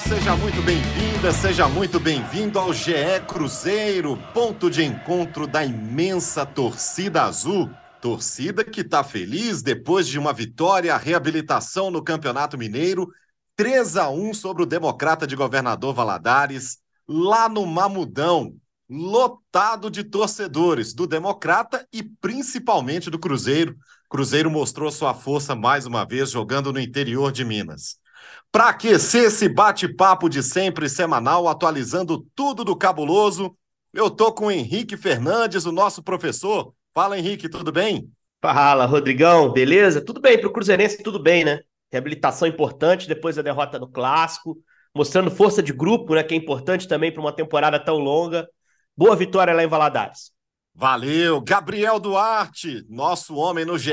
Seja muito bem-vinda, seja muito bem-vindo ao GE Cruzeiro, ponto de encontro da imensa torcida azul. Torcida que está feliz depois de uma vitória, a reabilitação no Campeonato Mineiro, 3 a 1 sobre o Democrata de Governador Valadares, lá no Mamudão, lotado de torcedores do Democrata e principalmente do Cruzeiro. Cruzeiro mostrou sua força mais uma vez jogando no interior de Minas. Para aquecer esse bate-papo de sempre semanal, atualizando tudo do cabuloso, eu tô com o Henrique Fernandes, o nosso professor. Fala, Henrique, tudo bem? Fala, Rodrigão, beleza? Tudo bem, para o Cruzeirense tudo bem, né? Reabilitação importante depois da derrota no Clássico, mostrando força de grupo, né? Que é importante também para uma temporada tão longa. Boa vitória lá em Valadares. Valeu, Gabriel Duarte, nosso homem no GE.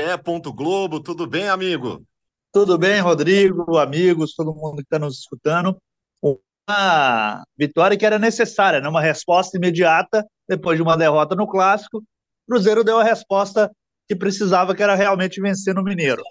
Globo, tudo bem, amigo? Tudo bem, Rodrigo, amigos, todo mundo que está nos escutando. Uma vitória que era necessária, né? uma resposta imediata depois de uma derrota no Clássico. O Cruzeiro deu a resposta que precisava, que era realmente vencer no Mineiro.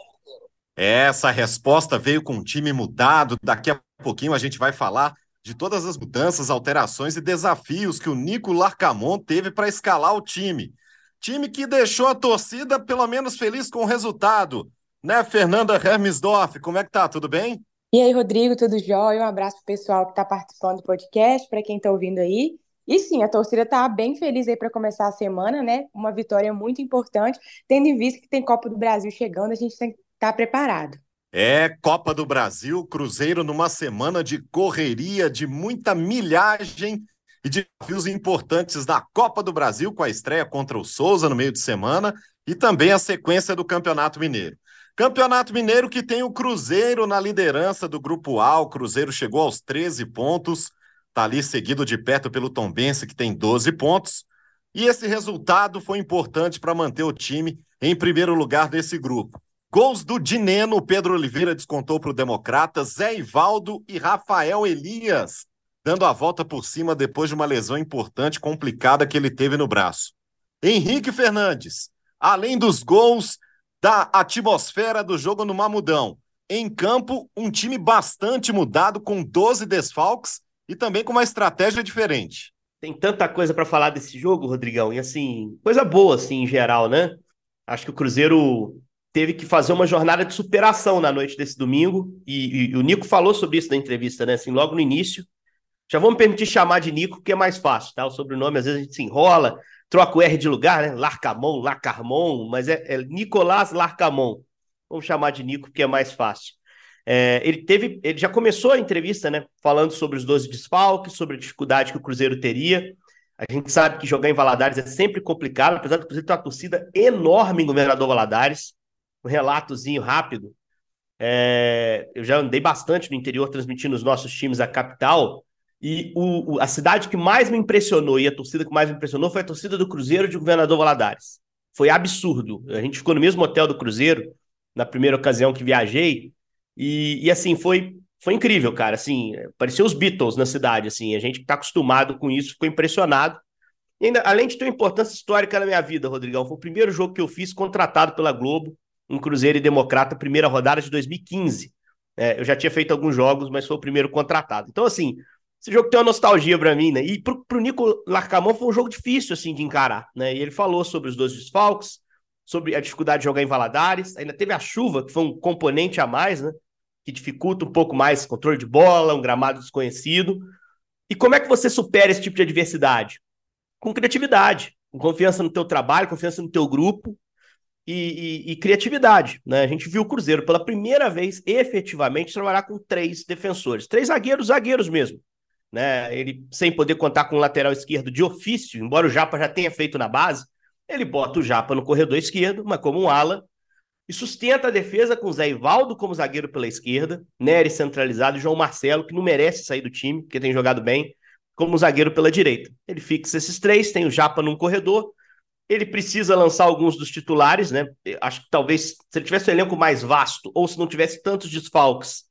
Essa resposta veio com um time mudado. Daqui a pouquinho a gente vai falar de todas as mudanças, alterações e desafios que o Nico Larcamon teve para escalar o time. Time que deixou a torcida pelo menos feliz com o resultado. Né, Fernanda Hermesdorf, como é que tá? Tudo bem? E aí, Rodrigo, tudo jóia? Um abraço pro pessoal que está participando do podcast, para quem está ouvindo aí. E sim, a torcida tá bem feliz aí para começar a semana, né? Uma vitória muito importante, tendo em vista que tem Copa do Brasil chegando, a gente tem que estar tá preparado. É, Copa do Brasil, Cruzeiro numa semana de correria, de muita milhagem e de desafios importantes da Copa do Brasil, com a estreia contra o Souza no meio de semana e também a sequência do Campeonato Mineiro. Campeonato Mineiro que tem o Cruzeiro na liderança do Grupo A. O Cruzeiro chegou aos 13 pontos, está ali seguido de perto pelo Tombense, que tem 12 pontos. E esse resultado foi importante para manter o time em primeiro lugar desse grupo. Gols do Dineno, Pedro Oliveira descontou para o Democrata, Zé Ivaldo e Rafael Elias, dando a volta por cima depois de uma lesão importante, complicada que ele teve no braço. Henrique Fernandes, além dos gols, da atmosfera do jogo no Mamudão. Em campo, um time bastante mudado, com 12 desfalques e também com uma estratégia diferente. Tem tanta coisa para falar desse jogo, Rodrigão, e assim, coisa boa, assim, em geral, né? Acho que o Cruzeiro teve que fazer uma jornada de superação na noite desse domingo, e, e o Nico falou sobre isso na entrevista, né? Assim, logo no início. Já vamos permitir chamar de Nico, porque é mais fácil, tá? O sobrenome às vezes a gente se enrola, troca o R de lugar, né? Larcamon, Lacarmon, mas é, é Nicolás Larcamon. Vamos chamar de Nico, porque é mais fácil. É, ele teve, ele já começou a entrevista, né? Falando sobre os 12 desfalques, sobre a dificuldade que o Cruzeiro teria. A gente sabe que jogar em Valadares é sempre complicado, apesar do Cruzeiro ter uma torcida enorme em Governador Valadares. Um relatozinho rápido. É, eu já andei bastante no interior transmitindo os nossos times à capital. E o, o, a cidade que mais me impressionou e a torcida que mais me impressionou foi a torcida do Cruzeiro de Governador Valadares. Foi absurdo. A gente ficou no mesmo hotel do Cruzeiro na primeira ocasião que viajei e, e assim foi foi incrível, cara. Assim, parecia os Beatles na cidade. Assim, a gente que está acostumado com isso ficou impressionado. E ainda, além de ter uma importância histórica na minha vida, Rodrigão, foi o primeiro jogo que eu fiz contratado pela Globo, um Cruzeiro e Democrata, primeira rodada de 2015. É, eu já tinha feito alguns jogos, mas foi o primeiro contratado. Então, assim, esse jogo tem uma nostalgia para mim, né? E pro, pro Nico Larcamon foi um jogo difícil, assim, de encarar, né? E ele falou sobre os dois desfalques, sobre a dificuldade de jogar em Valadares, ainda teve a chuva, que foi um componente a mais, né? Que dificulta um pouco mais controle de bola, um gramado desconhecido. E como é que você supera esse tipo de adversidade? Com criatividade, com confiança no teu trabalho, confiança no teu grupo e, e, e criatividade, né? A gente viu o Cruzeiro pela primeira vez efetivamente trabalhar com três defensores, três zagueiros, zagueiros mesmo né? Ele sem poder contar com o lateral esquerdo de ofício, embora o Japa já tenha feito na base, ele bota o Japa no corredor esquerdo, mas como um ala, e sustenta a defesa com Zé Ivaldo como zagueiro pela esquerda, Nery centralizado e João Marcelo, que não merece sair do time, porque tem jogado bem, como zagueiro pela direita. Ele fixa esses três, tem o Japa num corredor, ele precisa lançar alguns dos titulares, né? Acho que talvez, se ele tivesse um elenco mais vasto, ou se não tivesse tantos desfalques,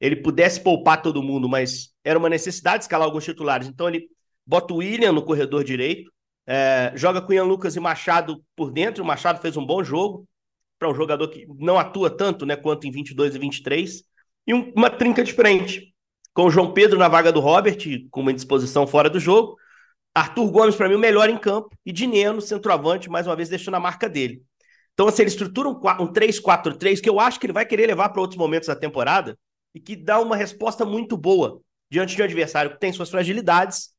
ele pudesse poupar todo mundo, mas era uma necessidade escalar alguns titulares. Então ele bota o William no corredor direito, é, joga com Ian Lucas e Machado por dentro. O Machado fez um bom jogo para um jogador que não atua tanto né, quanto em 22 e 23. E um, uma trinca diferente, com o João Pedro na vaga do Robert, com uma indisposição fora do jogo. Arthur Gomes, para mim, o melhor em campo. E Dineno, centroavante, mais uma vez deixando a marca dele. Então, assim, ele estrutura um, um 3-4-3 que eu acho que ele vai querer levar para outros momentos da temporada e que dá uma resposta muito boa diante de um adversário que tem suas fragilidades,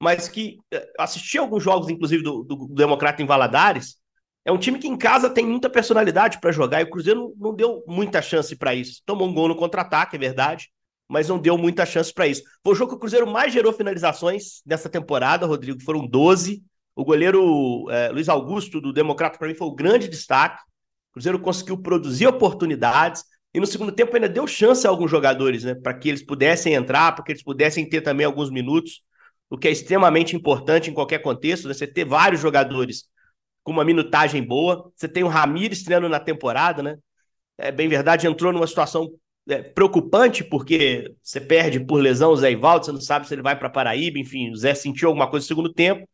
mas que eh, assisti alguns jogos, inclusive, do, do, Democrata em Valadares. É um time que em casa tem muita personalidade para jogar e o Cruzeiro não, não deu muita chance para isso. Tomou um gol no contra-ataque, é verdade, mas não deu muita chance para isso. Foi o jogo que o Cruzeiro mais gerou finalizações nessa temporada, Rodrigo, foram 12. O goleiro é, Luiz Augusto, do Democrata, para mim, foi o grande destaque. O Cruzeiro conseguiu produzir oportunidades. E no segundo tempo ainda deu chance a alguns jogadores, né? Para que eles pudessem entrar, para que eles pudessem ter também alguns minutos, o que é extremamente importante em qualquer contexto, né? Você ter vários jogadores com uma minutagem boa. Você tem o Ramires estreando na temporada, né? É bem verdade, entrou numa situação é, preocupante, porque você perde por lesão o Zé Ivaldo, você não sabe se ele vai para Paraíba, enfim, o Zé sentiu alguma coisa no segundo tempo.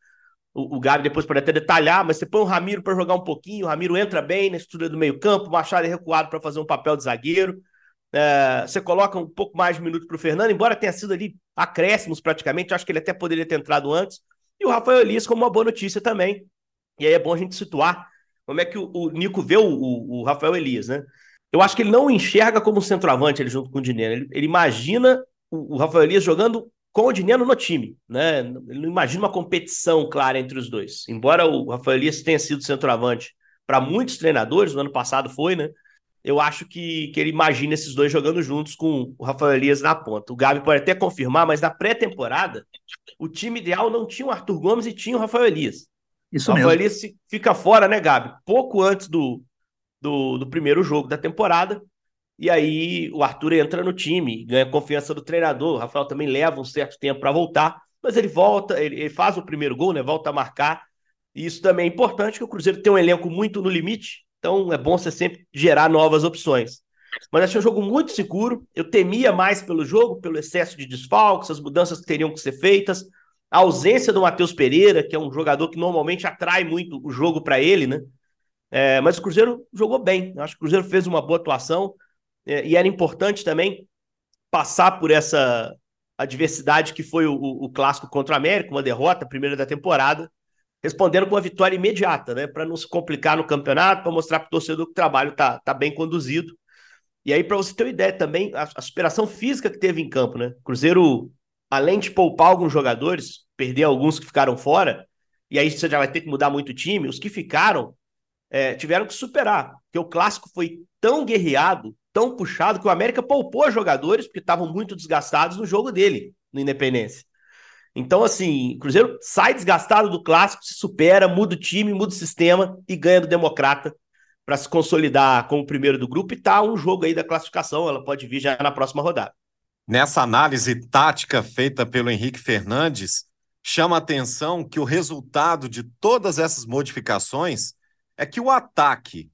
O, o Gabi depois pode até detalhar, mas você põe o Ramiro para jogar um pouquinho, o Ramiro entra bem na estrutura do meio-campo, o Machado é recuado para fazer um papel de zagueiro. É, você coloca um pouco mais de minutos para o Fernando, embora tenha sido ali acréscimos praticamente, acho que ele até poderia ter entrado antes. E o Rafael Elias como uma boa notícia também. E aí é bom a gente situar como é que o, o Nico vê o, o, o Rafael Elias, né? Eu acho que ele não enxerga como centroavante ele junto com o Dinheiro. Ele, ele imagina o, Rafael Elias jogando com o Dinheiro no time, né? Ele não imagina uma competição clara entre os dois. Embora o Rafael Elias tenha sido centroavante para muitos treinadores, no ano passado foi, né? Eu acho que, que ele imagina esses dois jogando juntos com o Rafael Elias na ponta. O Gabi pode até confirmar, mas na pré-temporada, o time ideal não tinha o Arthur Gomes e tinha o Rafael Elias. Isso o Rafael mesmo. Elias fica fora, né, Gabi? Pouco antes do, do, do primeiro jogo da temporada. E aí o Arthur entra no time, ganha confiança do treinador. O Rafael também leva um certo tempo para voltar, mas ele volta, ele, ele, faz o primeiro gol, né? Volta a marcar. E isso também é importante, que o Cruzeiro tem um elenco muito no limite, então é bom você sempre gerar novas opções. Mas achei um jogo muito seguro. Eu temia mais pelo jogo, pelo excesso de desfalques, as mudanças que teriam que ser feitas, a ausência do Matheus Pereira, que é um jogador que normalmente atrai muito o jogo para ele, né? É, mas o Cruzeiro jogou bem. Eu acho que o Cruzeiro fez uma boa atuação e era importante também passar por essa adversidade que foi o, o, clássico contra o América, uma derrota, primeira da temporada, respondendo com uma vitória imediata, né? Para não se complicar no campeonato, para mostrar para o torcedor que o trabalho está tá bem conduzido. E aí, para você ter uma ideia também, a, a, superação física que teve em campo, né? Cruzeiro, além de poupar alguns jogadores, perder alguns que ficaram fora, e aí você já vai ter que mudar muito o time, os que ficaram é, tiveram que superar, porque o clássico foi tão guerreado, tão puxado, que o América poupou jogadores porque estavam muito desgastados no jogo dele, no Independência. Então, assim, o Cruzeiro sai desgastado do clássico, se supera, muda o time, muda o sistema e ganha do Democrata para se consolidar como primeiro do grupo e tá um jogo aí da classificação, ela pode vir já na próxima rodada. Nessa análise tática feita pelo Henrique Fernandes, chama a atenção que o resultado de todas essas modificações é que o ataque,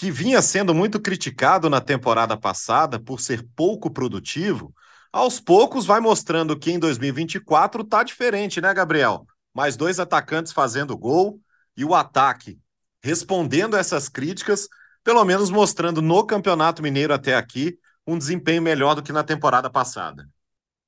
que vinha sendo muito criticado na temporada passada por ser pouco produtivo, aos poucos vai mostrando que em 2024 tá diferente, né, Gabriel? Mais dois atacantes fazendo gol e o ataque respondendo essas críticas, pelo menos mostrando no Campeonato Mineiro até aqui um desempenho melhor do que na temporada passada.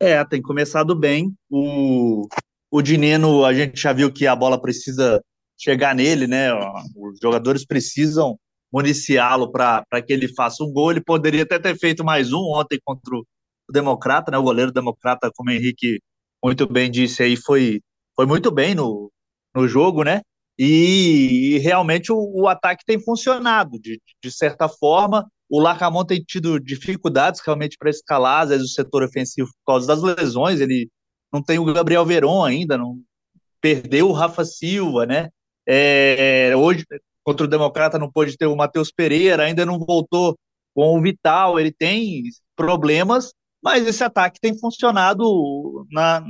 É, tem começado bem. O, o Dineno, a gente já viu que a bola precisa chegar nele, né? Os jogadores precisam municiá-lo para que ele faça um gol. Ele poderia até ter feito mais um ontem contra o Democrata, né? O goleiro Democrata, como o Henrique muito bem disse aí, foi, foi muito bem no, no jogo, né? E, e realmente o, o, ataque tem funcionado de, de certa forma. O Lacamon tem tido dificuldades realmente para escalar, às vezes, o setor ofensivo por causa das lesões. Ele não tem o Gabriel Veron ainda, não perdeu o Rafa Silva, né? É, hoje, contra o Democrata não pôde ter o Matheus Pereira, ainda não voltou com o Vital, ele tem problemas, mas esse ataque tem funcionado na,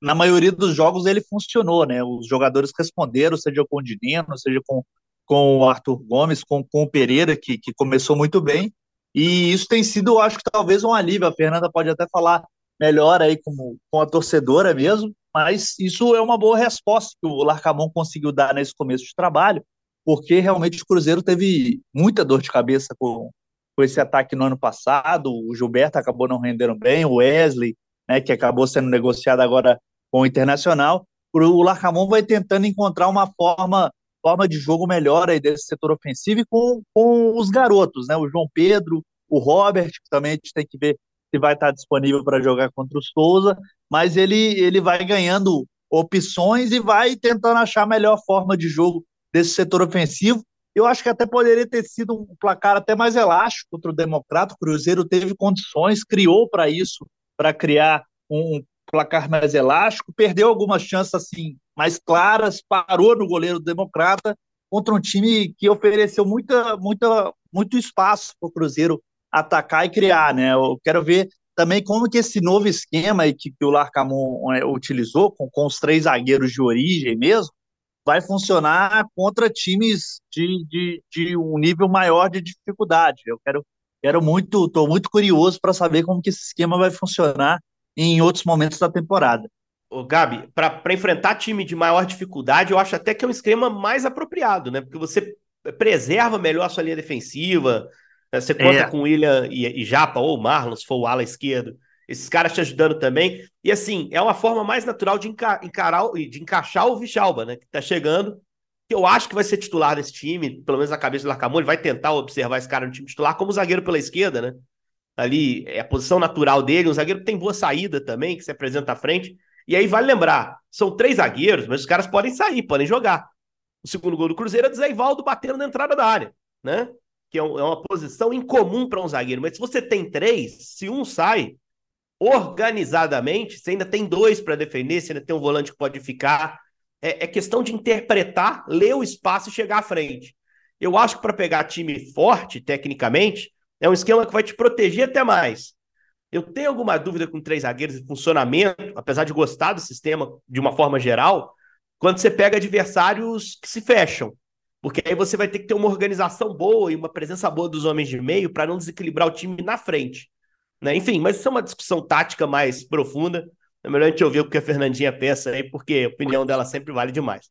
na maioria dos jogos ele funcionou, né? Os jogadores responderam, seja com o Dineno, seja com, com o Arthur Gomes, com, com o Pereira, que, que começou muito bem, e isso tem sido, acho que talvez um alívio, a Fernanda pode até falar melhor aí com, com a torcedora mesmo, mas isso é uma boa resposta que o Larcamon conseguiu dar nesse começo de trabalho, porque realmente o Cruzeiro teve muita dor de cabeça com, com esse ataque no ano passado, o Gilberto acabou não rendendo bem, o Wesley, né, que acabou sendo negociado agora com o Internacional, o Larcamon vai tentando encontrar uma forma forma de jogo melhor aí desse setor ofensivo e com, com os garotos, né, o João Pedro, o Robert, que também a gente tem que ver se vai estar disponível para jogar contra o Souza, mas ele, ele vai ganhando opções e vai tentando achar a melhor forma de jogo desse setor ofensivo. Eu acho que até poderia ter sido um placar até mais elástico contra o Democrata. O Cruzeiro teve condições, criou para isso, para criar um placar mais elástico, perdeu algumas chances assim mais claras, parou no goleiro do Democrata contra um time que ofereceu muita, muita, muito espaço para o Cruzeiro atacar e criar, né? Eu quero ver também como que esse novo esquema que, que o Larcamon é, utilizou, com, com os três zagueiros de origem mesmo, vai funcionar contra times de, de, de um nível maior de dificuldade. Eu quero, quero muito, estou muito curioso para saber como que esse esquema vai funcionar em outros momentos da temporada. Ô, Gabi, para enfrentar time de maior dificuldade, eu acho até que é um esquema mais apropriado, né? Porque você preserva melhor a sua linha defensiva, né? Você conta é. com William e, e Japa, ou Marlon, se for o ala esquerdo. Esses caras te ajudando também. E assim, é uma forma mais natural de, enca encarar, de encaixar o Vichalba, né? Que tá chegando. Que eu acho que vai ser titular desse time, pelo menos na cabeça do Larcamon. Ele vai tentar observar esse cara no time titular como zagueiro pela esquerda, né? Ali é a posição natural dele. Um zagueiro que tem boa saída também, que se apresenta à frente. E aí vale lembrar: são três zagueiros, mas os caras podem sair, podem jogar. O segundo gol do Cruzeiro é do Zé Ivaldo batendo na entrada da área, né? que é, é uma posição incomum para um zagueiro. Mas se você tem três, se um sai, organizadamente, você ainda tem dois para defender, você ainda tem um volante que pode ficar. É, é, questão de interpretar, ler o espaço e chegar à frente. Eu acho que para pegar time forte, tecnicamente, é um esquema que vai te proteger até mais. Eu tenho alguma dúvida com três zagueiros de funcionamento, apesar de gostar do sistema de uma forma geral, quando você pega adversários que se fecham. Porque aí você vai ter que ter uma organização boa e uma presença boa dos homens de meio para não desequilibrar o time na frente. Né? Enfim, mas isso é uma discussão tática mais profunda. É melhor a gente ouvir o que a Fernandinha pensa aí, porque a opinião dela sempre vale demais.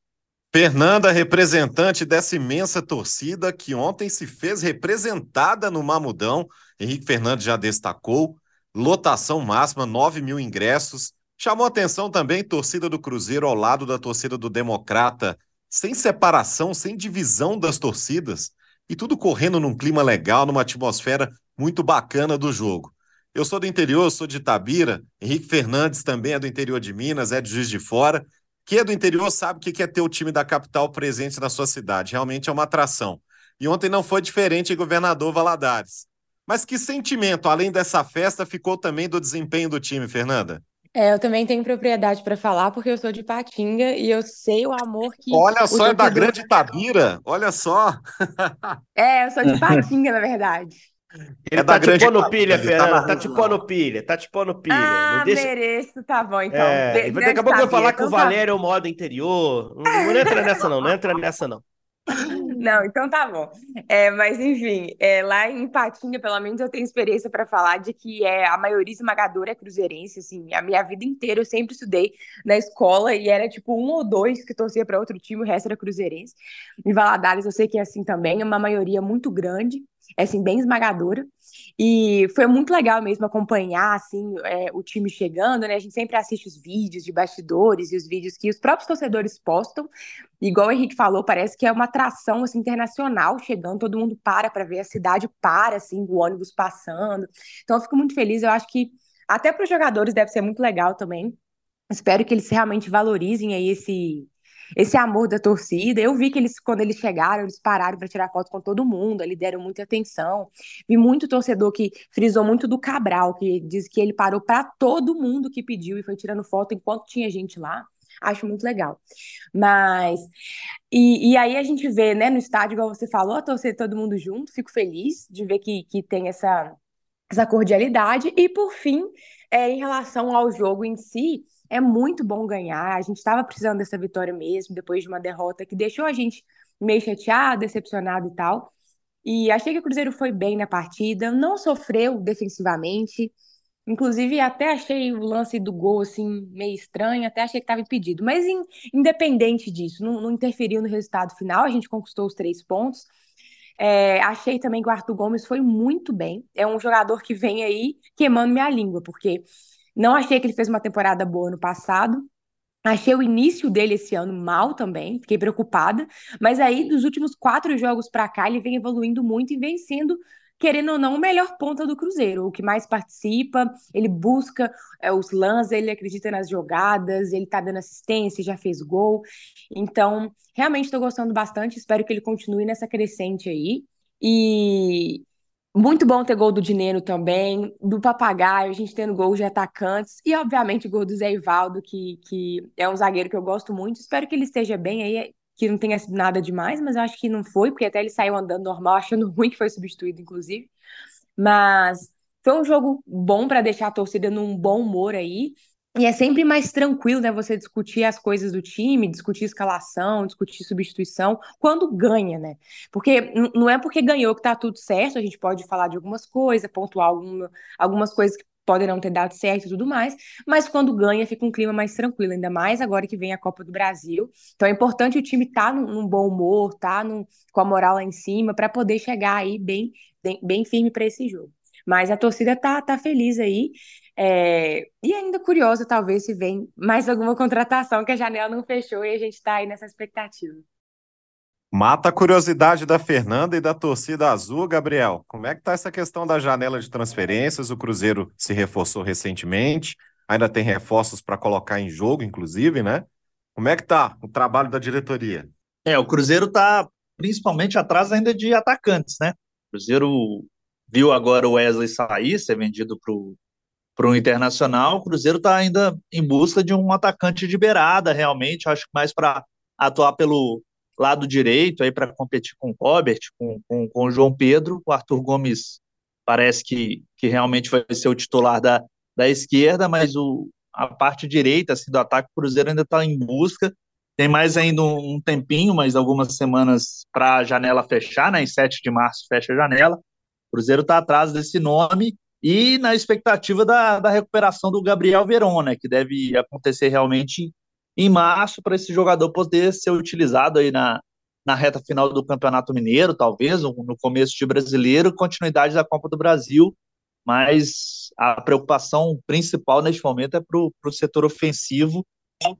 Fernanda, representante dessa imensa torcida que ontem se fez representada no Mamudão. Henrique Fernandes já destacou. Lotação máxima, 9 mil ingressos. Chamou atenção também torcida do Cruzeiro ao lado da torcida do Democrata sem separação, sem divisão das torcidas e tudo correndo num clima legal, numa atmosfera muito bacana do jogo. Eu sou do interior, sou de Itabira, Henrique Fernandes também é do interior de Minas, é de Juiz de Fora. Quem é do interior sabe o que é ter o time da capital presente na sua cidade, realmente é uma atração. E ontem não foi diferente em Governador Valadares. Mas que sentimento, além dessa festa, ficou também do desempenho do time, Fernanda? É, eu também tenho propriedade para falar, porque eu sou de Patinga e eu sei o amor que. Olha só, é da grande Tabira, olha só. É, eu sou de Patinga, na verdade. Ele é tá te pondo pilha, tá Fernanda. Tá te pondo pilha, tá te pondo pilha. Ah, não deixa... mereço, tá bom, então. É, daqui a pouco eu vou falar então que o tá Valério é o modo interior. Não, não entra nessa, não, não entra nessa, não. Não, então tá bom. É, mas enfim, é, lá em Patinga, pelo menos eu tenho experiência para falar de que é a maioria esmagadora é cruzeirense, assim, a minha vida inteira eu sempre estudei na escola e era tipo um ou dois que torcia para outro time, o resto era cruzeirense. Em Valadares eu sei que é assim também, é uma maioria muito grande é assim, bem esmagadora. E foi muito legal mesmo acompanhar assim é, o time chegando, né? A gente sempre assiste os vídeos de bastidores e os vídeos que os próprios torcedores postam. Igual o Henrique falou, parece que é uma atração assim, internacional chegando, todo mundo para para ver a cidade para assim, o ônibus passando. Então eu fico muito feliz, eu acho que até para os jogadores deve ser muito legal também. Espero que eles realmente valorizem aí esse esse amor da torcida. Eu vi que eles, quando eles chegaram, eles pararam para tirar foto com todo mundo, eles deram muita atenção. Vi muito torcedor que frisou muito do Cabral, que diz que ele parou para todo mundo que pediu e foi tirando foto enquanto tinha gente lá. acho muito legal. Mas, e, e aí a gente vê, né, no estádio, igual você falou, torcer todo mundo junto, fico feliz de ver que, que tem essa, essa cordialidade. E por fim, é, em relação ao jogo em si, é muito bom ganhar. A gente estava precisando dessa vitória mesmo, depois de uma derrota que deixou a gente meio chateado, decepcionado e tal. E achei que o Cruzeiro foi bem na partida, não sofreu defensivamente. Inclusive, até achei o lance do gol assim meio estranho, até achei que estava impedido. Mas in, independente disso, não, não, interferiu no resultado final. A gente conquistou os três pontos. É, achei também que o Arthur Gomes foi muito bem. É um jogador que vem aí queimando minha língua, porque não achei que ele fez uma temporada boa no passado. Achei o início dele esse ano mal também, fiquei preocupada. Mas aí, dos últimos quatro jogos para cá, ele vem evoluindo muito e vem sendo, querendo ou não, o melhor ponta do Cruzeiro. O que mais participa, ele busca é, os lances, ele acredita nas jogadas, ele tá dando assistência, já fez gol. Então, realmente estou gostando bastante. Espero que ele continue nessa crescente aí. E muito bom ter gol do Dineno também, do Papagaio, a gente tendo gol de atacantes e, obviamente, gol do Zé Ivaldo, que, que é um zagueiro que eu gosto muito. Espero que ele esteja bem aí, que não tenha sido nada demais, mas eu acho que não foi, porque até ele saiu andando normal, achando ruim que foi substituído, inclusive. Mas foi um jogo bom para deixar a torcida num bom humor aí. E é sempre mais tranquilo, né, você discutir as coisas do time, discutir escalação, discutir substituição, quando ganha, né? Porque não é porque ganhou que tá tudo certo, a gente pode falar de algumas coisas, pontuar alguma, algumas coisas que podem não ter dado certo e tudo mais, mas quando ganha fica um clima mais tranquilo, ainda mais agora que vem a Copa do Brasil. Então é importante o time estar tá num, num, bom humor, tá num, com a moral lá em cima, para poder chegar aí bem, bem, bem firme para esse jogo. Mas a torcida tá, tá feliz aí. É, e ainda curiosa, talvez, se vem mais alguma contratação que a janela não fechou e a gente está aí nessa expectativa. Mata a curiosidade da Fernanda e da torcida azul, Gabriel. Como é que está essa questão da janela de transferências? O Cruzeiro se reforçou recentemente, ainda tem reforços para colocar em jogo, inclusive, né? Como é que está o trabalho da diretoria? É, o Cruzeiro está principalmente atrás ainda de atacantes, né? O Cruzeiro viu agora o Wesley sair, ser vendido para o Internacional. O Cruzeiro está ainda em busca de um atacante de beirada, realmente. Acho que mais para atuar pelo lado direito, aí para competir com o Robert, com, com, com o João Pedro. O Arthur Gomes parece que, que realmente vai ser o titular da, da esquerda, mas o, a parte direita assim, do ataque, o Cruzeiro ainda está em busca. Tem mais ainda um, um tempinho, mais algumas semanas para a janela fechar, né? Em 7 de março fecha a janela. Cruzeiro está atrás desse nome e na expectativa da, da recuperação do Gabriel Verona, né, que deve acontecer realmente em março para esse jogador poder ser utilizado aí na, na reta final do Campeonato Mineiro, talvez, no começo de brasileiro, continuidade da Copa do Brasil, mas a preocupação principal neste momento é para o setor ofensivo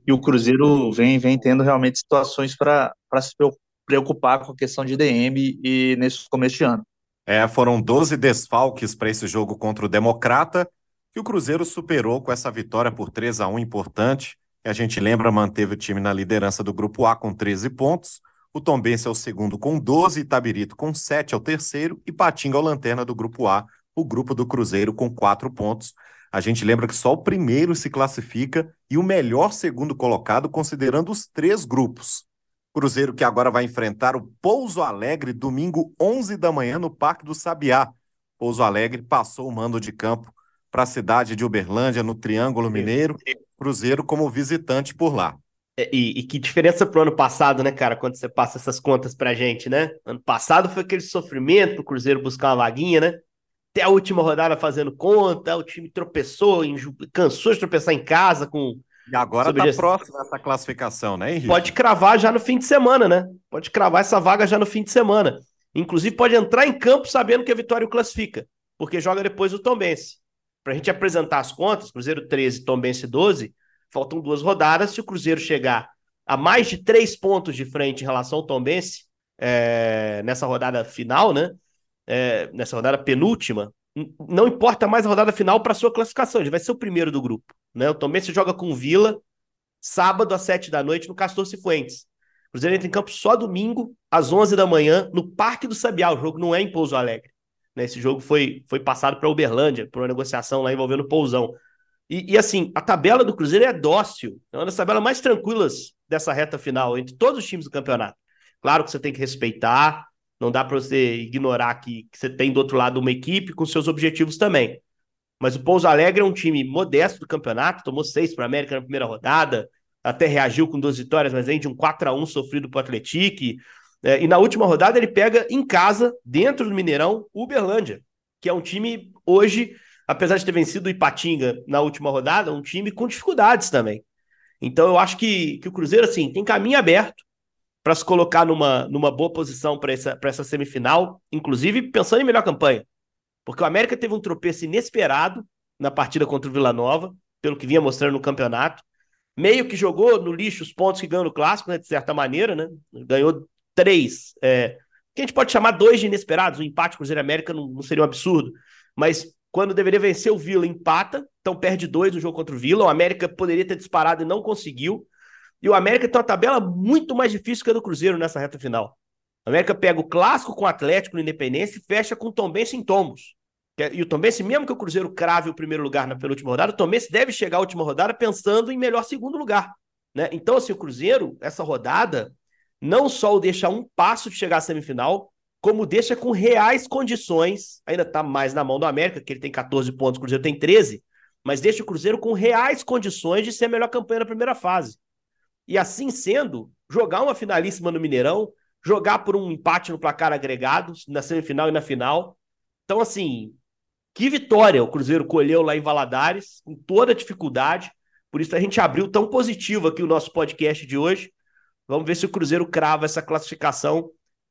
e o Cruzeiro vem, vem tendo realmente situações para se preocupar com a questão de DM e nesse começo de ano. É, foram 12 desfalques para esse jogo contra o Democrata, que o Cruzeiro superou com essa vitória por 3 a 1 importante. E a gente lembra, manteve o time na liderança do grupo A com 13 pontos. O Tombense é o segundo com 12, Itabirito com 7 é o terceiro e Patinga é o lanterna do grupo A, o grupo do Cruzeiro com 4 pontos. A gente lembra que só o primeiro se classifica e o melhor segundo colocado considerando os três grupos. Cruzeiro que agora vai enfrentar o Pouso Alegre domingo 11 da manhã no Parque do Sabiá. Pouso Alegre passou o mando de campo para a cidade de Uberlândia, no Triângulo Mineiro. Cruzeiro como visitante por lá. É, e, e, que diferença pro ano passado, né, cara, quando você passa essas contas pra gente, né? Ano passado foi aquele sofrimento pro Cruzeiro buscar uma vaguinha, né? Até a última rodada fazendo conta, o time tropeçou, cansou de tropeçar em casa com e agora está próximo essa classificação, né, Henrique? Pode cravar já no fim de semana, né? Pode cravar essa vaga já no fim de semana. Inclusive, pode entrar em campo sabendo que a Vitória o classifica, porque joga depois o Tombense. Para a gente apresentar as contas, Cruzeiro 13, Tombense 12, faltam duas rodadas. Se o Cruzeiro chegar a mais de três pontos de frente em relação ao Tombense, é, nessa rodada final, né? É, nessa rodada penúltima, não importa mais a rodada final para sua classificação, ele vai ser o primeiro do grupo. Né? O Tombense joga com Vila, sábado às sete da noite, no Castor Cifuentes. O Cruzeiro entra em campo só domingo, às onze da manhã, no Parque do Sabiá. O jogo não é em Pouso Alegre. Né? Esse jogo foi, foi passado para Uberlândia, por uma negociação lá envolvendo o Pousão. E, e, assim, a tabela do Cruzeiro é dócil. É uma das tabelas mais tranquilas dessa reta final, entre todos os times do campeonato. Claro que você tem que respeitar, não dá para você ignorar que, que, você tem do outro lado uma equipe com seus objetivos também. Mas o Pouso Alegre é um time modesto do campeonato, tomou seis para a América na primeira rodada, até reagiu com duas vitórias, mas vem de um 4 a 1 sofrido para o Atlético. É, e na última rodada ele pega em casa, dentro do Mineirão, Uberlândia, que é um time hoje apesar de ter vencido o Ipatinga na última rodada, um time com dificuldades também. Então eu acho que, que o Cruzeiro assim tem caminho aberto para se colocar numa, numa boa posição para essa, essa semifinal, inclusive pensando em melhor campanha. Porque o América teve um tropeço inesperado na partida contra o Vila Nova, pelo que vinha mostrando no campeonato. Meio que jogou no lixo os pontos que ganhou no clássico, né, de certa maneira, né? Ganhou três. É, que a gente pode chamar dois de inesperados. O empate Cruzeiro América não, não seria um absurdo. Mas quando deveria vencer o Vila, empata, então perde dois no jogo contra o Vila. O América poderia ter disparado e não conseguiu. E o América tem uma tabela muito mais difícil que a do Cruzeiro nessa reta final. O América pega o clássico com o Atlético no Independência e fecha com o Tombense em Tombos. É, e o Tombense, mesmo que o Cruzeiro crave o primeiro lugar na penúltima rodada, o Tombense deve chegar à última rodada pensando em melhor segundo lugar. Né? Então, assim, o Cruzeiro, essa rodada, não só o deixa um passo de chegar à semifinal, como deixa com reais condições, ainda está mais na mão do América, que ele tem 14 pontos, o Cruzeiro tem 13, mas deixa o Cruzeiro com reais condições de ser a melhor campanha na primeira fase. E assim sendo, jogar uma finalíssima no Mineirão, jogar por um empate no placar agregado, na semifinal e na final. Então, assim, que vitória o Cruzeiro colheu lá em Valadares, com toda a dificuldade. Por isso a gente abriu tão positivo aqui o nosso podcast de hoje. Vamos ver se o Cruzeiro crava essa classificação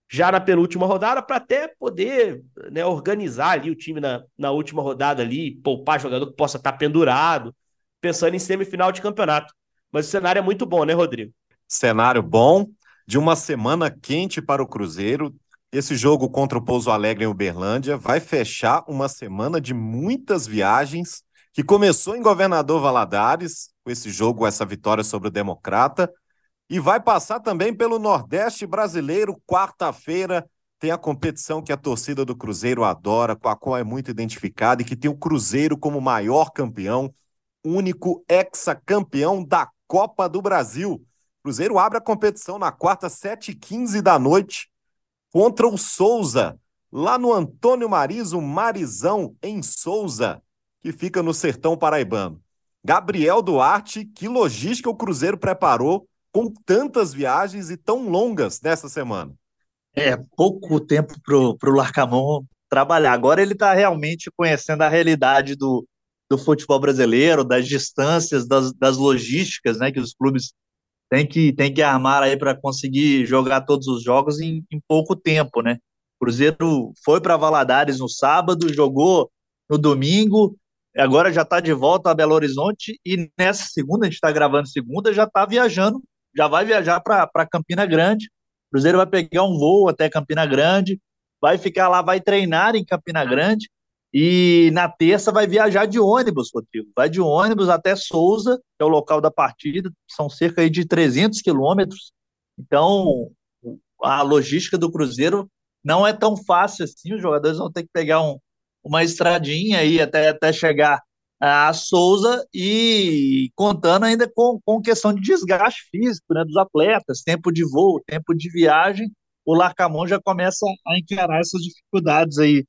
já na penúltima rodada para até poder né, organizar ali o time na, na última rodada ali, poupar jogador que possa estar tá pendurado, pensando em semifinal de campeonato. Mas o cenário é muito bom, né, Rodrigo? Cenário bom, de uma semana quente para o Cruzeiro. Esse jogo contra o Pouso Alegre em Uberlândia vai fechar uma semana de muitas viagens, que começou em Governador Valadares, com esse jogo, essa vitória sobre o Democrata, e vai passar também pelo Nordeste Brasileiro, quarta-feira. Tem a competição que a torcida do Cruzeiro adora, com a qual é muito identificada e que tem o Cruzeiro como maior campeão, único ex-campeão da Copa do Brasil. Cruzeiro abre a competição na quarta, 7h15 da noite, contra o Souza, lá no Antônio Marizo Marizão, em Souza, que fica no sertão paraibano. Gabriel Duarte, que logística o Cruzeiro preparou com tantas viagens e tão longas nessa semana? É, pouco tempo para o Larcamon trabalhar. Agora ele está realmente conhecendo a realidade do, do futebol brasileiro, das distâncias, das, das logísticas né, que os clubes têm que, têm que armar aí para conseguir jogar todos os jogos em, em pouco tempo. Né? Cruzeiro foi para Valadares no sábado, jogou no domingo, agora já está de volta a Belo Horizonte e nessa segunda, a gente está gravando segunda, já está viajando já vai viajar para Campina Grande. Cruzeiro vai pegar um voo até Campina Grande, vai ficar lá, vai treinar em Campina Grande e na terça vai viajar de ônibus, Rodrigo. Vai de ônibus até Souza, que é o local da partida, são cerca de 300 quilômetros. Então, a logística do Cruzeiro não é tão fácil assim. Os jogadores vão ter que pegar um, uma estradinha aí até, até chegar a Souza e contando ainda com, com questão de desgaste físico né, dos atletas, tempo de voo, tempo de viagem, o Larcamon já começa a encarar essas dificuldades aí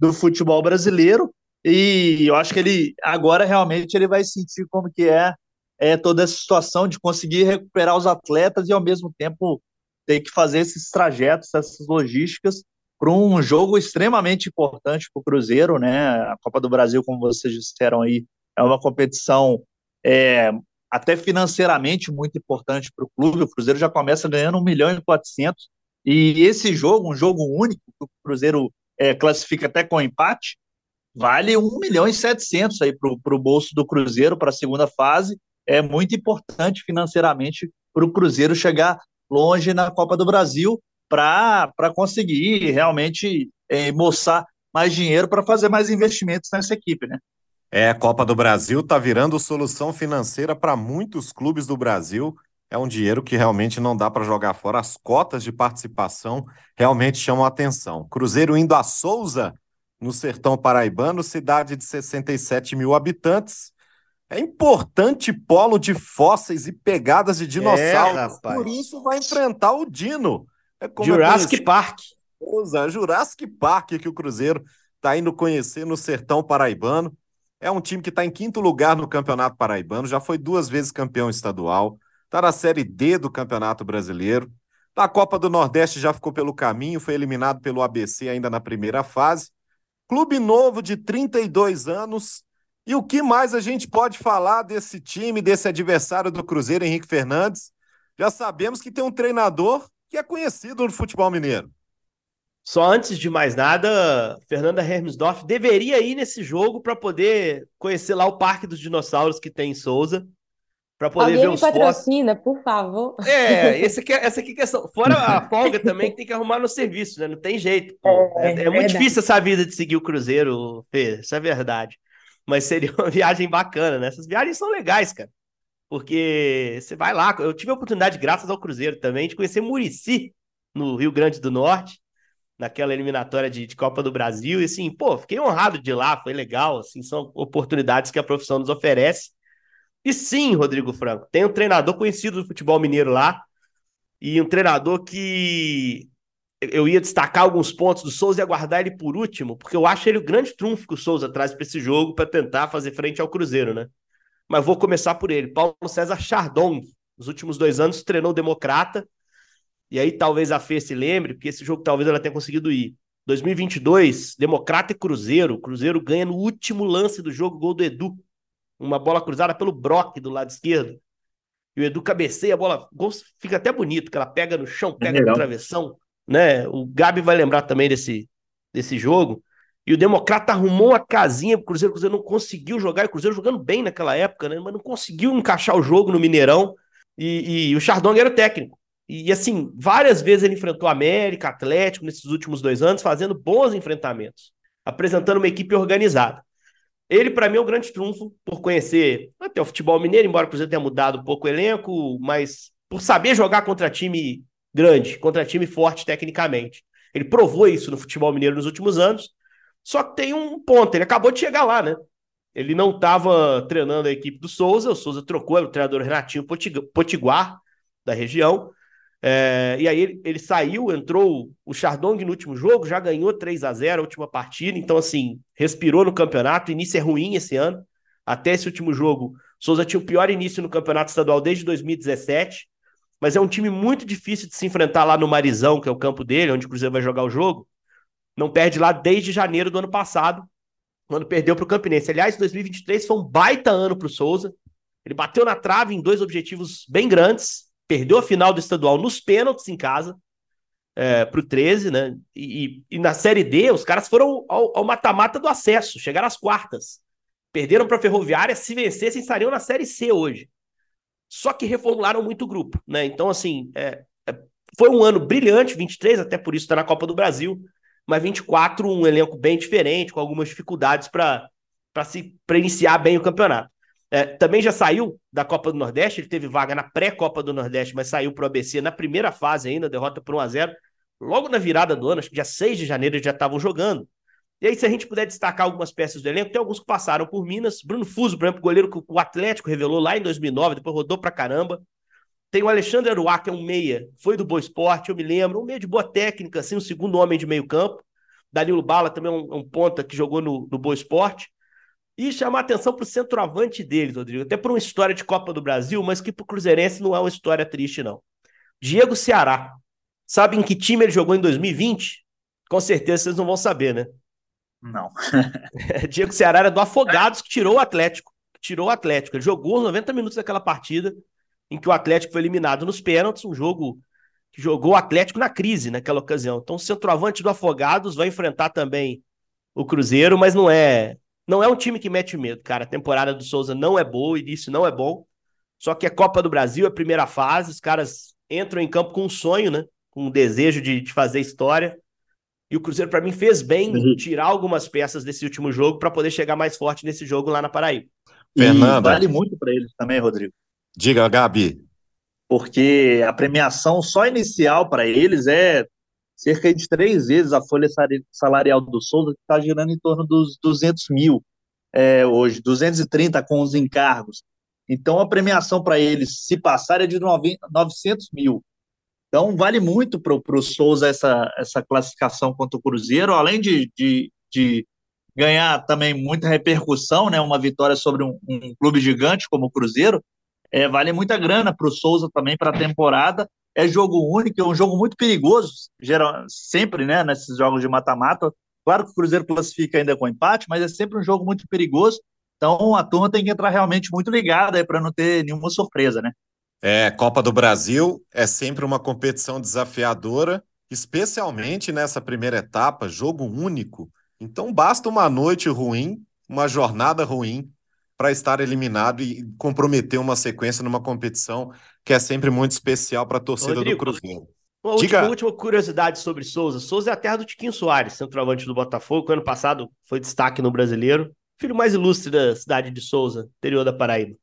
do futebol brasileiro e eu acho que ele agora realmente ele vai sentir como que é, é toda essa situação de conseguir recuperar os atletas e ao mesmo tempo ter que fazer esses trajetos, essas logísticas para um jogo extremamente importante para o Cruzeiro, né? A Copa do Brasil, como vocês disseram aí, é uma competição é, até financeiramente muito importante para o clube. O Cruzeiro já começa ganhando 1 milhão e 400. E esse jogo, um jogo único, que o Cruzeiro é, classifica até com empate, vale 1 milhão e 700 aí para o bolso do Cruzeiro para a segunda fase. É muito importante financeiramente para o Cruzeiro chegar longe na Copa do Brasil para conseguir realmente é, moçar mais dinheiro para fazer mais investimentos nessa equipe, né? É, a Copa do Brasil está virando solução financeira para muitos clubes do Brasil. É um dinheiro que realmente não dá para jogar fora. As cotas de participação realmente chamam a atenção. Cruzeiro indo a Souza, no sertão paraibano, cidade de 67 mil habitantes. é importante polo de fósseis e pegadas de dinossauros. É, por isso vai enfrentar o Dino. É Jurassic é Park. Usa, Jurassic Park que o Cruzeiro está indo conhecer no sertão paraibano. É um time que está em quinto lugar no Campeonato Paraibano, já foi duas vezes campeão estadual, está na Série D do Campeonato Brasileiro. Na Copa do Nordeste já ficou pelo caminho, foi eliminado pelo ABC ainda na primeira fase. Clube novo de 32 anos. E o que mais a gente pode falar desse time, desse adversário do Cruzeiro, Henrique Fernandes? Já sabemos que tem um treinador que é conhecido no futebol mineiro. Só antes de mais nada, Fernanda Hermsdorf deveria ir nesse jogo para poder conhecer lá o Parque dos Dinossauros que tem em Souza. Para poder Alguém ver os patrocina, por favor. É, esse aqui, é, essa aqui é questão. Fora a folga também que tem que arrumar no serviço, né? Não tem jeito. É, é, é muito difícil essa vida de seguir o Cruzeiro, Fê, isso é verdade. Mas seria uma viagem bacana, né? Essas viagens são legais, cara. Porque você vai lá. Eu tive a oportunidade, graças ao Cruzeiro também, de conhecer Murici, no Rio Grande do Norte naquela eliminatória de, de, Copa do Brasil. E assim, pô, fiquei honrado de ir lá, foi legal. Assim, são oportunidades que a profissão nos oferece. E sim, Rodrigo Franco, tem um treinador conhecido do futebol mineiro lá. E um treinador que eu ia destacar alguns pontos do Souza e aguardar ele por último, porque eu acho ele o grande trunfo que o Souza traz para esse jogo para tentar fazer frente ao Cruzeiro, né? Mas vou começar por ele. Paulo César Chardon, nos últimos dois anos, treinou Democrata e aí talvez a Fê se lembre, porque esse jogo talvez ela tenha conseguido ir. 2022, Democrata e Cruzeiro. Cruzeiro ganha no último lance do jogo, gol do Edu. Uma bola cruzada pelo Brock do lado esquerdo. E o Edu cabeceia a bola. Fica até bonito, que ela pega no chão, pega é no travessão. Né? O Gabi vai lembrar também desse, desse jogo. E o Democrata arrumou a casinha pro Cruzeiro. O Cruzeiro não conseguiu jogar. E o Cruzeiro jogando bem naquela época, né? Mas não conseguiu encaixar o jogo no Mineirão. E, e o Chardong era o técnico. E assim, várias vezes ele enfrentou América, Atlético nesses últimos dois anos, fazendo bons enfrentamentos, apresentando uma equipe organizada. Ele, para mim, é o grande trunfo por conhecer até o futebol mineiro, embora o Cruzeiro tenha mudado um pouco o elenco, mas por saber jogar contra time grande, contra time forte tecnicamente. Ele provou isso no futebol mineiro nos últimos anos. Só que tem um ponto, ele acabou de chegar lá, né? Ele não estava treinando a equipe do Souza, o Souza trocou, era o treinador Renatinho Potiguar, da região, é, e aí ele, ele, saiu, entrou o Chardong no último jogo, já ganhou 3 a 0 a última partida, então assim, respirou no campeonato, início é ruim esse ano, até esse último jogo, Souza tinha o pior início no campeonato estadual desde 2017, mas é um time muito difícil de se enfrentar lá no Marizão, que é o campo dele, onde o Cruzeiro vai jogar o jogo, não perde lá desde janeiro do ano passado, quando perdeu para o Campinense. Aliás, 2023 foi um baita ano para o Souza, ele bateu na trave em dois objetivos bem grandes, perdeu a final do estadual nos pênaltis em casa é, para o 13, né? E, e, na Série D, os caras foram ao mata-mata do acesso, chegaram às quartas. Perderam para a Ferroviária, se vencessem, estariam na Série C hoje. Só que reformularam muito o grupo, né? Então, assim, é, é, foi um ano brilhante, 23, até por isso está na Copa do Brasil, mas 24, um elenco bem diferente, com algumas dificuldades para iniciar bem o campeonato. É, também já saiu da Copa do Nordeste, ele teve vaga na pré-Copa do Nordeste, mas saiu para o ABC na primeira fase ainda, derrota por 1 a 0 Logo na virada do ano, acho que dia 6 de janeiro, eles já estavam jogando. E aí, se a gente puder destacar algumas peças do elenco, tem alguns que passaram por Minas. Bruno Fuso, por exemplo, goleiro que o Atlético revelou lá em 2009, depois rodou para caramba. Tem o Alexandre Aruá, que é um meia, foi do Boa Esporte, eu me lembro, um meia de boa técnica, assim, o um segundo homem de meio campo. Danilo Bala também é um, um ponta que jogou no, no Boa Esporte. E chamar atenção para o centroavante deles, Rodrigo. Até por uma história de Copa do Brasil, mas que para o Cruzeirense não é uma história triste, não. Diego Ceará. Sabe em que time ele jogou em 2020? Com certeza vocês não vão saber, né? Não. Diego Ceará era do Afogados, que tirou o Atlético. tirou o Atlético. Ele jogou os 90 minutos daquela partida em que o Atlético foi eliminado nos pênaltis, um jogo que jogou o Atlético na crise naquela ocasião. Então, o centroavante do Afogados vai enfrentar também o Cruzeiro, mas não é não é um time que mete medo, cara. A temporada do Souza não é boa, o início não é bom. Só que é Copa do Brasil, é primeira fase, os caras entram em campo com um sonho, né? Com um desejo de, de fazer história. E o Cruzeiro, para mim, fez bem uhum. tirar algumas peças desse último jogo para poder chegar mais forte nesse jogo lá na Paraíba. Fernanda. vale muito para eles também, Rodrigo. Diga, Gabi. Porque a premiação só inicial para eles é cerca de três vezes a folha salarial do Souza, que está girando em torno dos 200 mil. é, hoje, 230 com os encargos. Então, a premiação para eles, se passar, é de 900 mil. Então, vale muito para o Souza essa, essa classificação contra o Cruzeiro, além de, de, de ganhar também muita repercussão, né? Uma vitória sobre um, um clube gigante como o Cruzeiro, é, vale muita grana para o Souza também para a temporada. É jogo único, é um jogo muito perigoso, geral, sempre, né? Nesses jogos de mata-mata. Claro que o Cruzeiro classifica ainda com empate, mas é sempre um jogo muito perigoso. Então a turma tem que entrar realmente muito ligada para não ter nenhuma surpresa, né? É, Copa do Brasil é sempre uma competição desafiadora, especialmente nessa primeira etapa, jogo único. Então basta uma noite ruim, uma jornada ruim para estar eliminado e comprometer uma sequência numa competição que é sempre muito especial para a torcida Rodrigo, do Cruzeiro. Uma última, última, curiosidade sobre Souza. Souza é a terra do Tiquinho Soares, centroavante do Botafogo, ano passado foi destaque no Brasileiro. Filho mais ilustre da cidade de Souza, interior da Paraíba.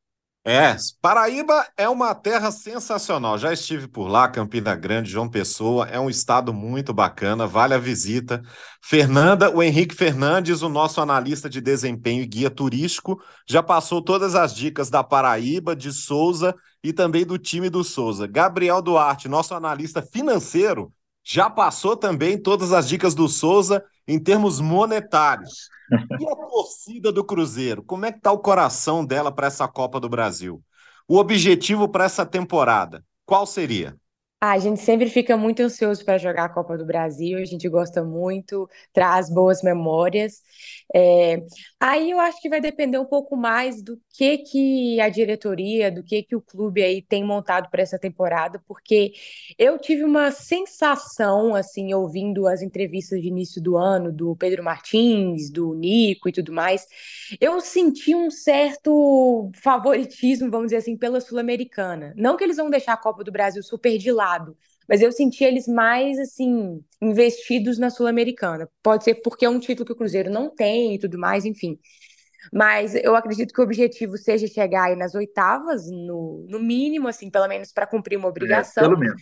É, Paraíba é uma terra sensacional. Já estive por lá, Campina Grande, João Pessoa. É um estado muito bacana, vale a visita. Fernanda, o Henrique Fernandes, o nosso analista de desempenho e guia turístico, já passou todas as dicas da Paraíba, de Souza e também do time do Souza. Gabriel Duarte, nosso analista financeiro, já passou também todas as dicas do Souza em termos monetários. E a torcida do Cruzeiro? Como é que está o coração dela para essa Copa do Brasil? O objetivo para essa temporada, qual seria? Ah, a gente sempre fica muito ansioso para jogar a Copa do Brasil, a gente gosta muito, traz boas memórias. É, aí eu acho que vai depender um pouco mais do que que a diretoria, do que que o clube aí tem montado para essa temporada, porque eu tive uma sensação, assim, ouvindo as entrevistas de início do ano do Pedro Martins, do Nico e tudo mais, eu senti um certo favoritismo, vamos dizer assim, pela Sul-Americana. Não que eles vão deixar a Copa do Brasil super de lado, lado. Mas eu senti eles mais, assim, investidos na Sul-Americana. Pode ser porque é um título que o Cruzeiro não tem e tudo mais, enfim. Mas eu acredito que o objetivo seja chegar aí nas oitavas, no, no mínimo, assim, pelo menos para cumprir uma obrigação. É, pelo menos.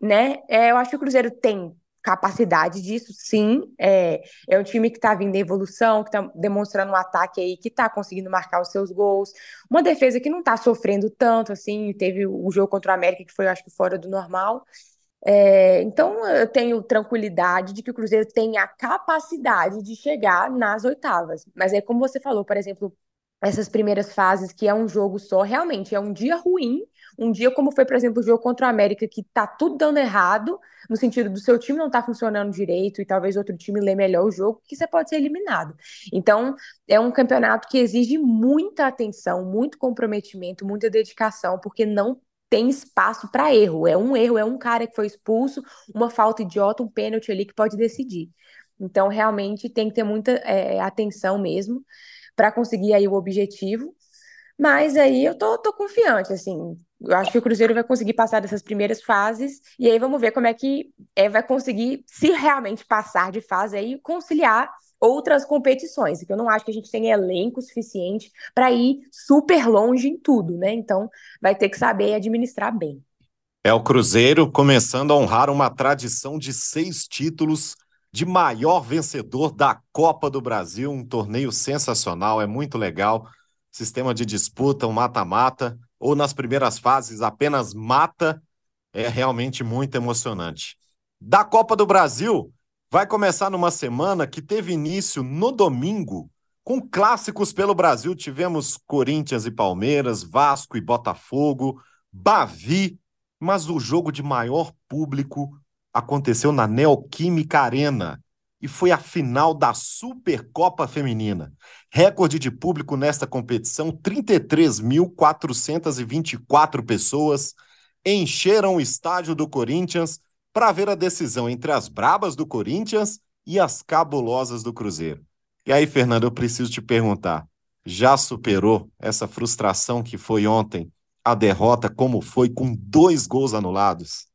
Né? É, eu acho que o Cruzeiro tem capacidade disso, sim. É, é um time que está vindo em evolução, que está demonstrando um ataque aí, que está conseguindo marcar os seus gols. Uma defesa que não está sofrendo tanto, assim. Teve o jogo contra o América, que foi, acho que, fora do normal. É, então, eu tenho tranquilidade de que o Cruzeiro tem a capacidade de chegar nas oitavas. Mas é como você falou, por exemplo, essas primeiras fases, que é um jogo só, realmente é um dia ruim, um dia como foi, por exemplo, o jogo contra o América, que tá tudo dando errado, no sentido do seu time não tá funcionando direito e talvez outro time lê melhor o jogo, que você pode ser eliminado. Então, é um campeonato que exige muita atenção, muito comprometimento, muita dedicação, porque não tem espaço para erro. É um erro, é um cara que foi expulso, uma falta idiota, um pênalti ali que pode decidir. Então, realmente tem que ter muita é, atenção mesmo para conseguir aí o objetivo. Mas aí eu tô, tô confiante, assim. Eu acho que o Cruzeiro vai conseguir passar dessas primeiras fases e aí vamos ver como é que é, vai conseguir, se realmente passar de fase aí, conciliar outras competições, que eu não acho que a gente tenha elenco suficiente para ir super longe em tudo, né? Então vai ter que saber administrar bem. É o Cruzeiro começando a honrar uma tradição de seis títulos de maior vencedor da Copa do Brasil, um torneio sensacional, é muito legal. Sistema de disputa, um mata-mata, ou nas primeiras fases apenas mata, é realmente muito emocionante. Da Copa do Brasil, vai começar numa semana que teve início no domingo, com clássicos pelo Brasil. Tivemos Corinthians e Palmeiras, Vasco e Botafogo, Bavi, mas o jogo de maior público aconteceu na Neoquímica Arena e foi a final da Supercopa Feminina. Recorde de público nesta competição: 33.424 pessoas encheram o estádio do Corinthians para ver a decisão entre as brabas do Corinthians e as cabulosas do Cruzeiro. E aí, Fernando, eu preciso te perguntar: já superou essa frustração que foi ontem, a derrota, como foi, com dois gols anulados?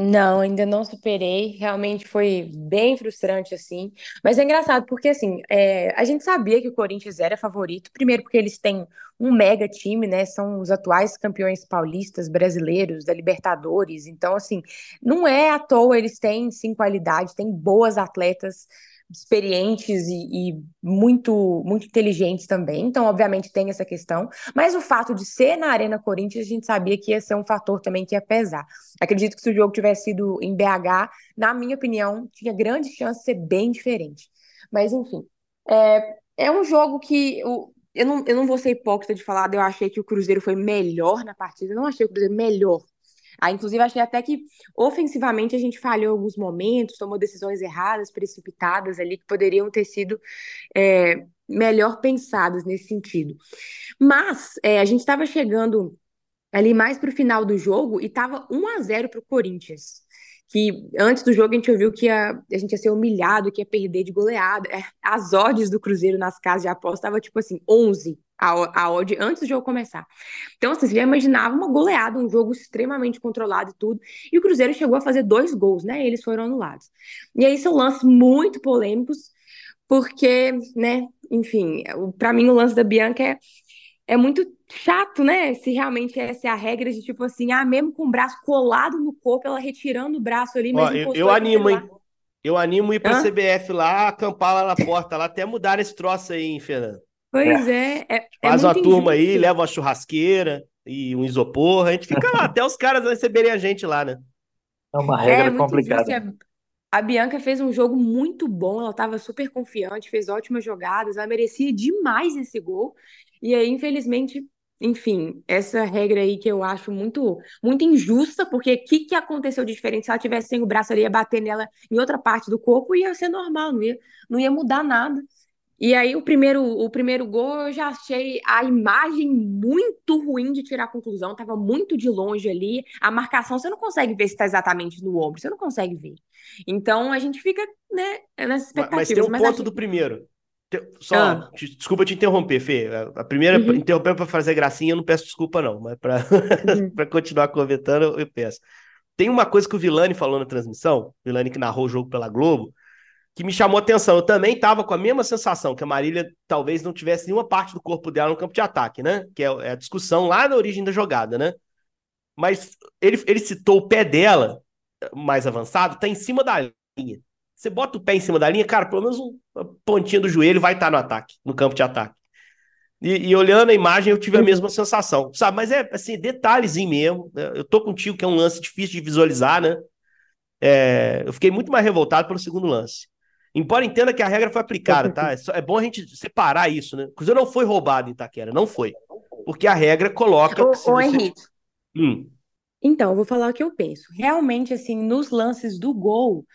Não, ainda não superei. Realmente foi bem frustrante, assim. Mas é engraçado, porque, assim, é, a gente sabia que o Corinthians era favorito. Primeiro, porque eles têm um mega time, né? São os atuais campeões paulistas brasileiros, da Libertadores. Então, assim, não é à toa, eles têm, sim, qualidade, têm boas atletas. Experientes e, e, muito, muito inteligentes também. Então, obviamente, tem essa questão. Mas o fato de ser na Arena Corinthians, a gente sabia que ia ser um fator também que ia pesar. Acredito que se o jogo tivesse sido em BH, na minha opinião, tinha grande chance de ser bem diferente. Mas, enfim, é, é um jogo que. O, eu não, eu não vou ser hipócrita de falar, eu achei que o Cruzeiro foi melhor na partida. Eu não achei o Cruzeiro melhor ah, inclusive, achei até que ofensivamente a gente falhou em alguns momentos, tomou decisões erradas, precipitadas ali, que poderiam ter sido é, melhor pensadas nesse sentido. Mas é, a gente estava chegando ali mais para o final do jogo e estava 1 a 0 para o Corinthians. Que antes do jogo a gente ouviu que ia, a gente ia ser humilhado, que ia perder de goleada. É, as odds do Cruzeiro nas casas de aposta estavam tipo assim, 11 a, a odd antes do jogo começar. Então, assim, você já imaginava uma goleada, um jogo extremamente controlado e tudo. E o Cruzeiro chegou a fazer dois gols, né? Eles foram anulados. E aí são lances muito polêmicos, porque, né, enfim, para mim o lance da Bianca é, é muito chato, né? Se realmente essa é a regra de tipo assim, ah, mesmo com o braço colado no corpo, ela retirando o braço ali, mas eu, eu animo, hein? Eu animo ir pra Hã? CBF lá, acampar lá na porta, lá até mudar esse troço aí, hein, Fernando? Pois é. é, é Faz uma turma aí, leva uma churrasqueira e um isopor, a gente fica lá, até os caras receberem a gente lá, né? É uma regra é, complicada. A Bianca fez um jogo muito bom, ela estava super confiante, fez ótimas jogadas, ela merecia demais esse gol. E aí, infelizmente, enfim, essa regra aí que eu acho muito muito injusta, porque o que, que aconteceu de diferente se ela tivesse sem o braço ali, ia bater nela em outra parte do corpo, ia ser normal, não ia, não ia mudar nada. E aí o primeiro, o primeiro gol eu já achei a imagem muito ruim de tirar a conclusão, tava muito de longe ali. A marcação você não consegue ver se está exatamente no ombro, você não consegue ver. Então a gente fica, né, nessa expectativa. Mas, tem um mas ponto do primeiro. Só, ah. te, desculpa te interromper, Fê. A primeira uhum. interromper para fazer gracinha, eu não peço desculpa não, mas para uhum. continuar comentando eu peço. Tem uma coisa que o Vilani falou na transmissão, o Vilani que narrou o jogo pela Globo, que me chamou atenção. Eu também estava com a mesma sensação, que a Marília talvez não tivesse nenhuma parte do corpo dela no campo de ataque, né? Que é, é a discussão lá na origem da jogada, né? Mas ele, ele citou o pé dela, mais avançado, tá em cima da linha. Você bota o pé em cima da linha, cara, pelo menos uma pontinha do joelho vai estar tá no ataque, no campo de ataque. E, e, olhando a imagem, eu tive a mesma sensação, sabe? Mas é assim, detalhezinho mesmo. Né? Eu tô contigo, que é um lance difícil de visualizar, né? É, eu fiquei muito mais revoltado pelo segundo lance. Embora entenda que a regra foi aplicada, tá? É, é bom a gente separar isso, né? O Cruzeiro não foi roubado em Itaquera, não foi. Porque a regra coloca. Ô, você... Henrique. Hum. Então, eu vou falar o que eu penso. Realmente, assim, nos lances do gol,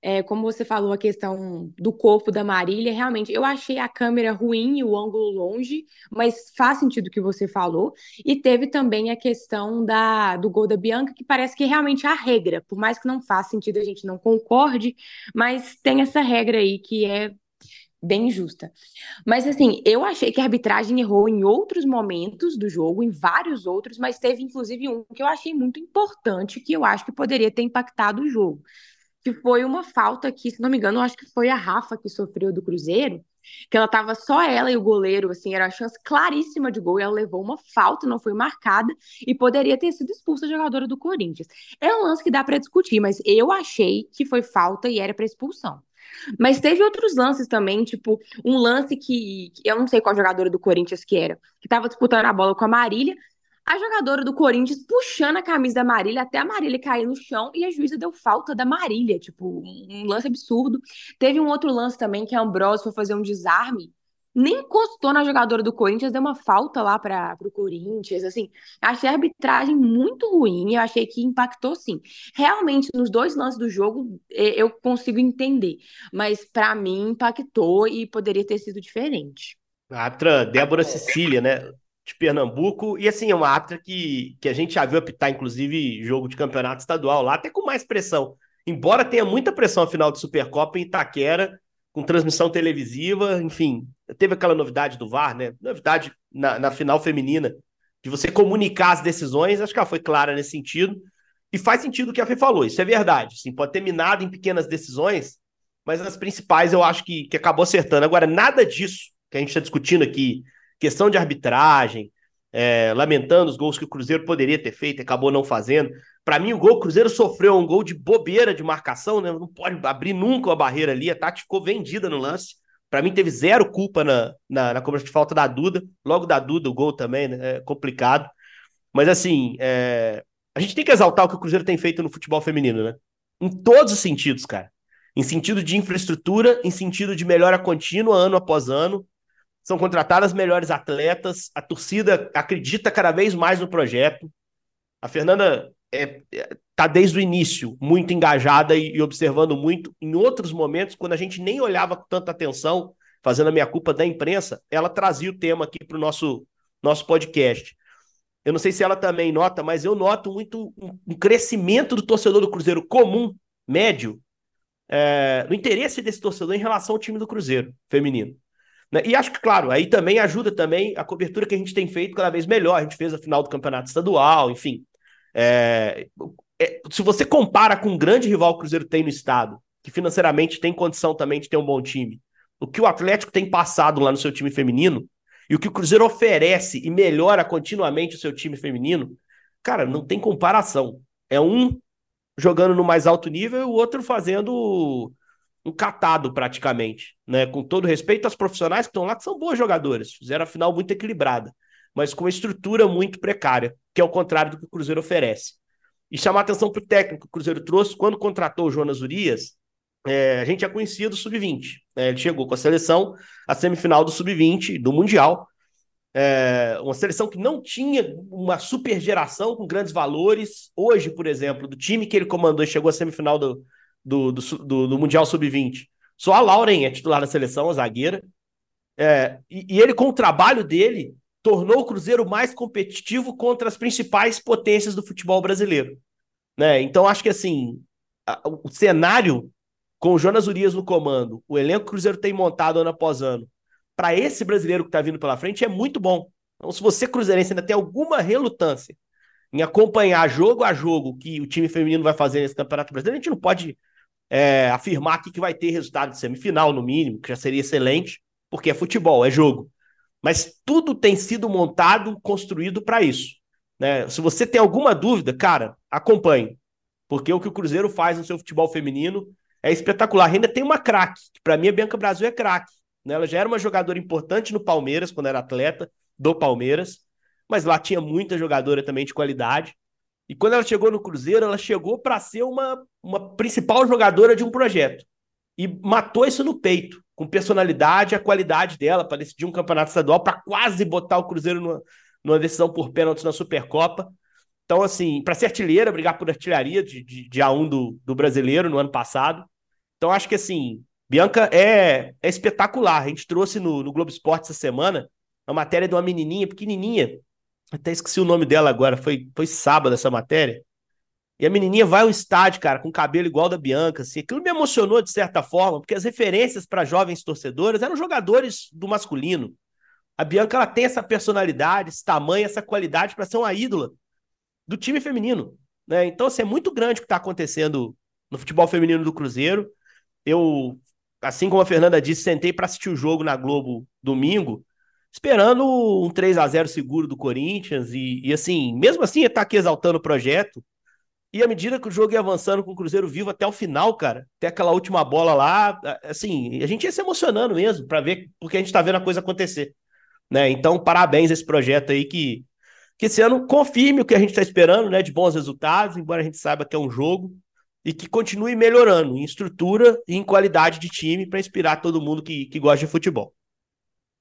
é, como você falou, a questão do corpo da Marília, realmente, eu achei a câmera ruim e o ângulo longe, mas faz sentido o que você falou. E teve também a questão da, do gol da Bianca, que parece que realmente é a regra, por mais que não faça sentido, a gente não concorde, mas tem essa regra aí que é bem justa. Mas assim, eu achei que a arbitragem errou em outros momentos do jogo, em vários outros, mas teve inclusive um que eu achei muito importante, que eu acho que poderia ter impactado o jogo que foi uma falta que, se não me engano, acho que foi a Rafa que sofreu do Cruzeiro, que ela tava só ela e o goleiro, assim, era a chance claríssima de gol, e ela levou uma falta, não foi marcada, e poderia ter sido expulsa a jogadora do Corinthians. É um lance que dá para discutir, mas eu achei que foi falta e era para expulsão. Mas teve outros lances também, tipo, um lance que, que eu não sei qual jogadora do Corinthians que era, que tava disputando a bola com a Marília, a jogadora do Corinthians puxando a camisa da Marília até a Marília cair no chão e a juíza deu falta da Marília, tipo, um lance absurdo. Teve um outro lance também que a Ambrose foi fazer um desarme, nem encostou na jogadora do Corinthians, deu uma falta lá para o Corinthians, assim, achei a arbitragem muito ruim, eu achei que impactou sim. Realmente, nos dois lances do jogo, eu consigo entender, mas para mim impactou e poderia ter sido diferente. A árbitra Débora Cecília, né? De Pernambuco. E assim, é uma árbitra que, que a gente já viu apitar, inclusive, jogo de campeonato estadual lá, até com mais pressão. Embora tenha muita pressão a final de Supercopa em Itaquera, com transmissão televisiva, enfim, teve aquela novidade do VAR, né? Novidade na, na final feminina, de você comunicar as decisões, acho que ela foi clara nesse sentido. E faz sentido o que a Fê falou, isso é verdade. Sim, pode ter minado em pequenas decisões, mas as principais eu acho que, que acabou acertando. Agora, nada disso que a gente está discutindo aqui, questão de arbitragem, é, lamentando os gols que o Cruzeiro poderia ter feito acabou não fazendo. Para mim, o gol, o Cruzeiro sofreu um gol de bobeira de marcação, né? Não pode abrir nunca a barreira ali. A Tati ficou vendida no lance. Para mim, teve zero culpa na, na, na cobrança de falta da Duda. Logo da Duda, o gol também, né? É complicado. Mas, assim, é... a gente tem que exaltar o que o Cruzeiro tem feito no futebol feminino, né? Em todos os sentidos, cara. Em sentido de infraestrutura, em sentido de melhora contínua, ano após ano. São contratadas melhores atletas, a torcida acredita cada vez mais no projeto. A Fernanda é, é, tá desde o início muito engajada e, e, observando muito. Em outros momentos, quando a gente nem olhava com tanta atenção, fazendo a minha culpa da imprensa, ela trazia o tema aqui para o nosso, nosso podcast. Eu não sei se ela também nota, mas eu noto muito um, um crescimento do torcedor do Cruzeiro comum, médio, é, no interesse desse torcedor em relação ao time do Cruzeiro feminino. Né? E acho que, claro, aí também ajuda também a cobertura que a gente tem feito cada vez melhor. A gente fez a final do campeonato estadual, enfim. É, é, se você compara com um grande rival que o Cruzeiro tem no estado, que financeiramente tem condição também de ter um bom time, o que o Atlético tem passado lá no seu time feminino e o que o Cruzeiro oferece e melhora continuamente o seu time feminino, cara, não tem comparação. É um jogando no mais alto nível e o outro fazendo catado praticamente, né? Com todo respeito às profissionais que estão lá, que são boas jogadoras, fizeram a final muito equilibrada mas com uma estrutura muito precária, que é o contrário do que o Cruzeiro oferece. E chamar atenção para o técnico que o Cruzeiro trouxe, quando contratou o Jonas Urias, é, a gente já conhecia do Sub-20. Né? Ele chegou com a seleção, a semifinal do Sub-20, do Mundial. É, uma seleção que não tinha uma super geração com grandes valores. Hoje, por exemplo, do time que ele comandou e chegou à semifinal do, do, do, do, do Mundial Sub-20, só a Lauren é titular da seleção, a zagueira. É, e, e, ele, com o trabalho dele, tornou o Cruzeiro mais competitivo contra as principais potências do futebol brasileiro. Né? Então, acho que assim, a, o cenário com o Jonas Urias no comando, o elenco que o Cruzeiro tem montado ano após ano, para esse brasileiro que está vindo pela frente é muito bom. Então, se você, Cruzeirense, ainda tem alguma relutância em acompanhar jogo a jogo que o time feminino vai fazer nesse Campeonato Brasileiro, a gente não pode é, afirmar aqui que vai ter resultado de semifinal, no mínimo, que já seria excelente, porque é futebol, é jogo. Mas tudo tem sido montado, construído para isso. Né? Se você tem alguma dúvida, cara, acompanhe. Porque o que o Cruzeiro faz no seu futebol feminino é espetacular. Ainda tem uma craque, que para mim a Bianca Brasil é craque. Né? Ela já era uma jogadora importante no Palmeiras, quando era atleta do Palmeiras, mas lá tinha muita jogadora também de qualidade. E quando ela chegou no Cruzeiro, ela chegou para ser uma, uma principal jogadora de um projeto. E matou isso no peito com personalidade, a qualidade dela para decidir um campeonato estadual, para quase botar o Cruzeiro numa, numa decisão por pênaltis na Supercopa. Então, assim, para ser artilheira, brigar por artilharia de, de, de, A1 do, do brasileiro no ano passado. Então, acho que, assim, Bianca é, é espetacular. A gente trouxe no, no Globo Esporte essa semana a matéria de uma menininha, pequenininha, até esqueci o nome dela agora, foi, foi sábado essa matéria. E a menininha vai ao estádio, cara, com cabelo igual da Bianca, assim. Aquilo me emocionou de certa forma, porque as referências para jovens torcedores eram jogadores do masculino. A Bianca ela tem essa personalidade, esse tamanho, essa qualidade para ser uma ídola do time feminino, né? Então, assim, é muito grande o que está acontecendo no futebol feminino do Cruzeiro. Eu, assim como a Fernanda disse, sentei para assistir o jogo na Globo domingo, esperando um 3 a 0 seguro do Corinthians e, e assim, mesmo assim, estar tá aqui exaltando o projeto e à medida que o jogo ia avançando com o Cruzeiro vivo até o final, cara, até aquela última bola lá, assim, a gente ia se emocionando mesmo para ver, porque a gente tá vendo a coisa acontecer. Né? Então, parabéns a esse projeto aí que, que esse ano confirme o que a gente está esperando, né? De bons resultados, embora a gente saiba que é um jogo, e que continue melhorando em estrutura e em qualidade de time para inspirar todo mundo que, que gosta de futebol.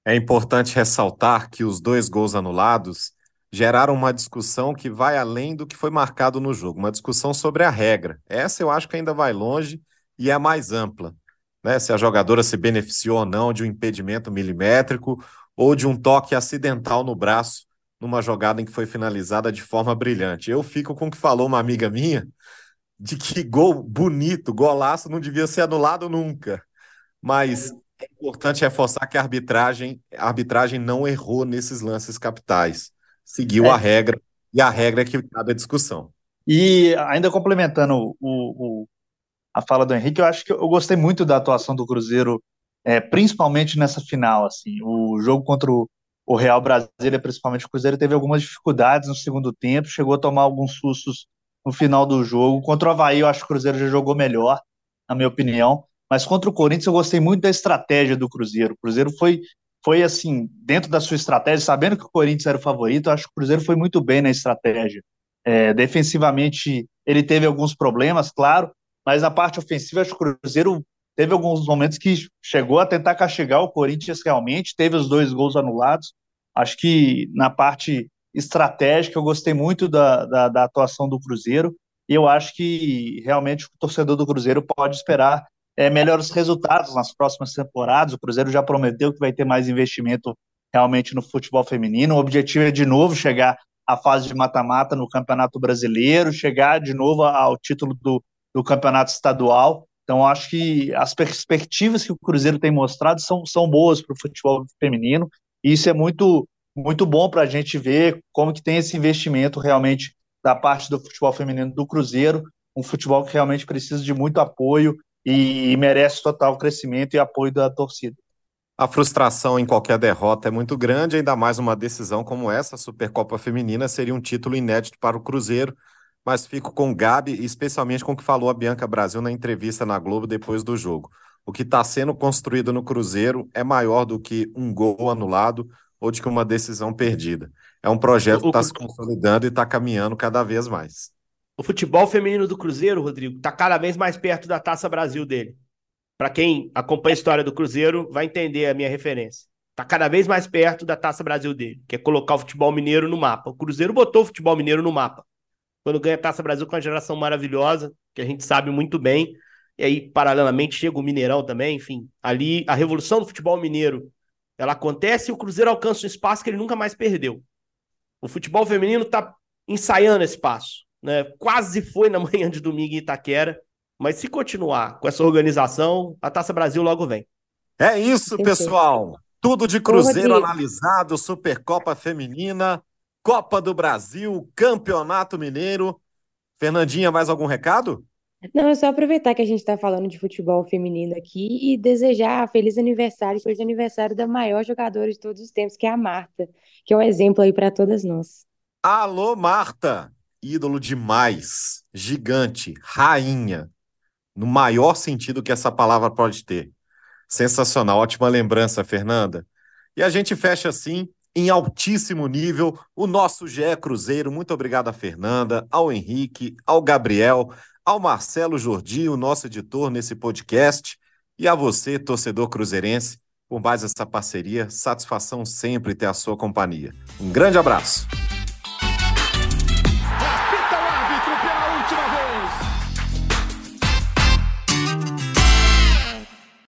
É importante ressaltar que os dois gols anulados geraram uma discussão que vai além do que foi marcado no jogo, uma discussão sobre a regra. Essa eu acho que ainda vai longe e é mais ampla. Né? Se a jogadora se beneficiou ou não de um impedimento milimétrico ou de um toque acidental no braço numa jogada em que foi finalizada de forma brilhante. Eu fico com o que falou uma amiga minha de que gol bonito, golaço não devia ser anulado nunca. Mas é importante reforçar que a arbitragem, a arbitragem não errou nesses lances capitais seguiu é. a regra, e a regra é que cabe a discussão. E ainda complementando o, o, a fala do Henrique, eu acho que eu gostei muito da atuação do Cruzeiro, é, principalmente nessa final. Assim, o jogo contra o, o Real Brasília, principalmente o Cruzeiro, teve algumas dificuldades no segundo tempo, chegou a tomar alguns sustos no final do jogo. Contra o Havaí, eu acho que o Cruzeiro já jogou melhor, na minha opinião. Mas contra o Corinthians, eu gostei muito da estratégia do Cruzeiro. O Cruzeiro foi, foi assim, dentro da sua estratégia, sabendo que o Corinthians era o favorito, eu acho que o Cruzeiro foi muito bem na estratégia. É, defensivamente, ele teve alguns problemas, claro, mas na parte ofensiva, acho que o Cruzeiro teve alguns momentos que chegou a tentar castigar o Corinthians realmente, teve os dois gols anulados. Acho que na parte estratégica eu gostei muito da, da, da atuação do Cruzeiro e eu acho que realmente o torcedor do Cruzeiro pode esperar é, melhores resultados nas próximas temporadas. O Cruzeiro já prometeu que vai ter mais investimento realmente no futebol feminino. O objetivo é de novo chegar à fase de mata-mata no Campeonato Brasileiro, chegar de novo ao título do, do Campeonato Estadual. Então, acho que as perspectivas que o Cruzeiro tem mostrado são, são boas para o futebol feminino, e isso é muito, muito bom para a gente ver como que tem esse investimento realmente da parte do futebol feminino do Cruzeiro, um futebol que realmente precisa de muito apoio e, e merece total crescimento e apoio da torcida. A frustração em qualquer derrota é muito grande, ainda mais uma decisão como essa, a Supercopa Feminina, seria um título inédito para o Cruzeiro, mas fico com o Gabi, especialmente com o que falou a Bianca Brasil na entrevista na Globo depois do jogo. O que está sendo construído no Cruzeiro é maior do que um gol anulado ou de que uma decisão perdida. É um projeto que está se consolidando e está caminhando cada vez mais. O futebol feminino do Cruzeiro, Rodrigo, está cada vez mais perto da Taça Brasil dele. Para quem acompanha a história do Cruzeiro, vai entender a minha referência. Está cada vez mais perto da Taça Brasil dele, que é colocar o futebol mineiro no mapa. O Cruzeiro botou o futebol mineiro no mapa quando ganha a Taça Brasil com uma geração maravilhosa, que a gente sabe muito bem. E aí, paralelamente, chega o Mineirão também, enfim. Ali, a revolução do futebol mineiro, ela acontece e o Cruzeiro alcança um espaço que ele nunca mais perdeu. O futebol feminino está ensaiando esse passo. Né? Quase foi na manhã de domingo em Itaquera, mas se continuar com essa organização, a Taça Brasil logo vem. É isso, pessoal. Tudo de Cruzeiro analisado, Supercopa Feminina. Copa do Brasil, Campeonato Mineiro. Fernandinha, mais algum recado? Não, é só aproveitar que a gente está falando de futebol feminino aqui e desejar feliz aniversário, é aniversário da maior jogadora de todos os tempos, que é a Marta, que é um exemplo aí para todas nós. Alô, Marta! Ídolo demais, gigante, rainha, no maior sentido que essa palavra pode ter. Sensacional, ótima lembrança, Fernanda. E a gente fecha assim em altíssimo nível o nosso GE Cruzeiro. Muito obrigado a Fernanda, ao Henrique, ao Gabriel, ao Marcelo Jordi, o nosso editor nesse podcast, e a você, torcedor cruzeirense, por mais essa parceria. Satisfação sempre ter a sua companhia. Um grande abraço.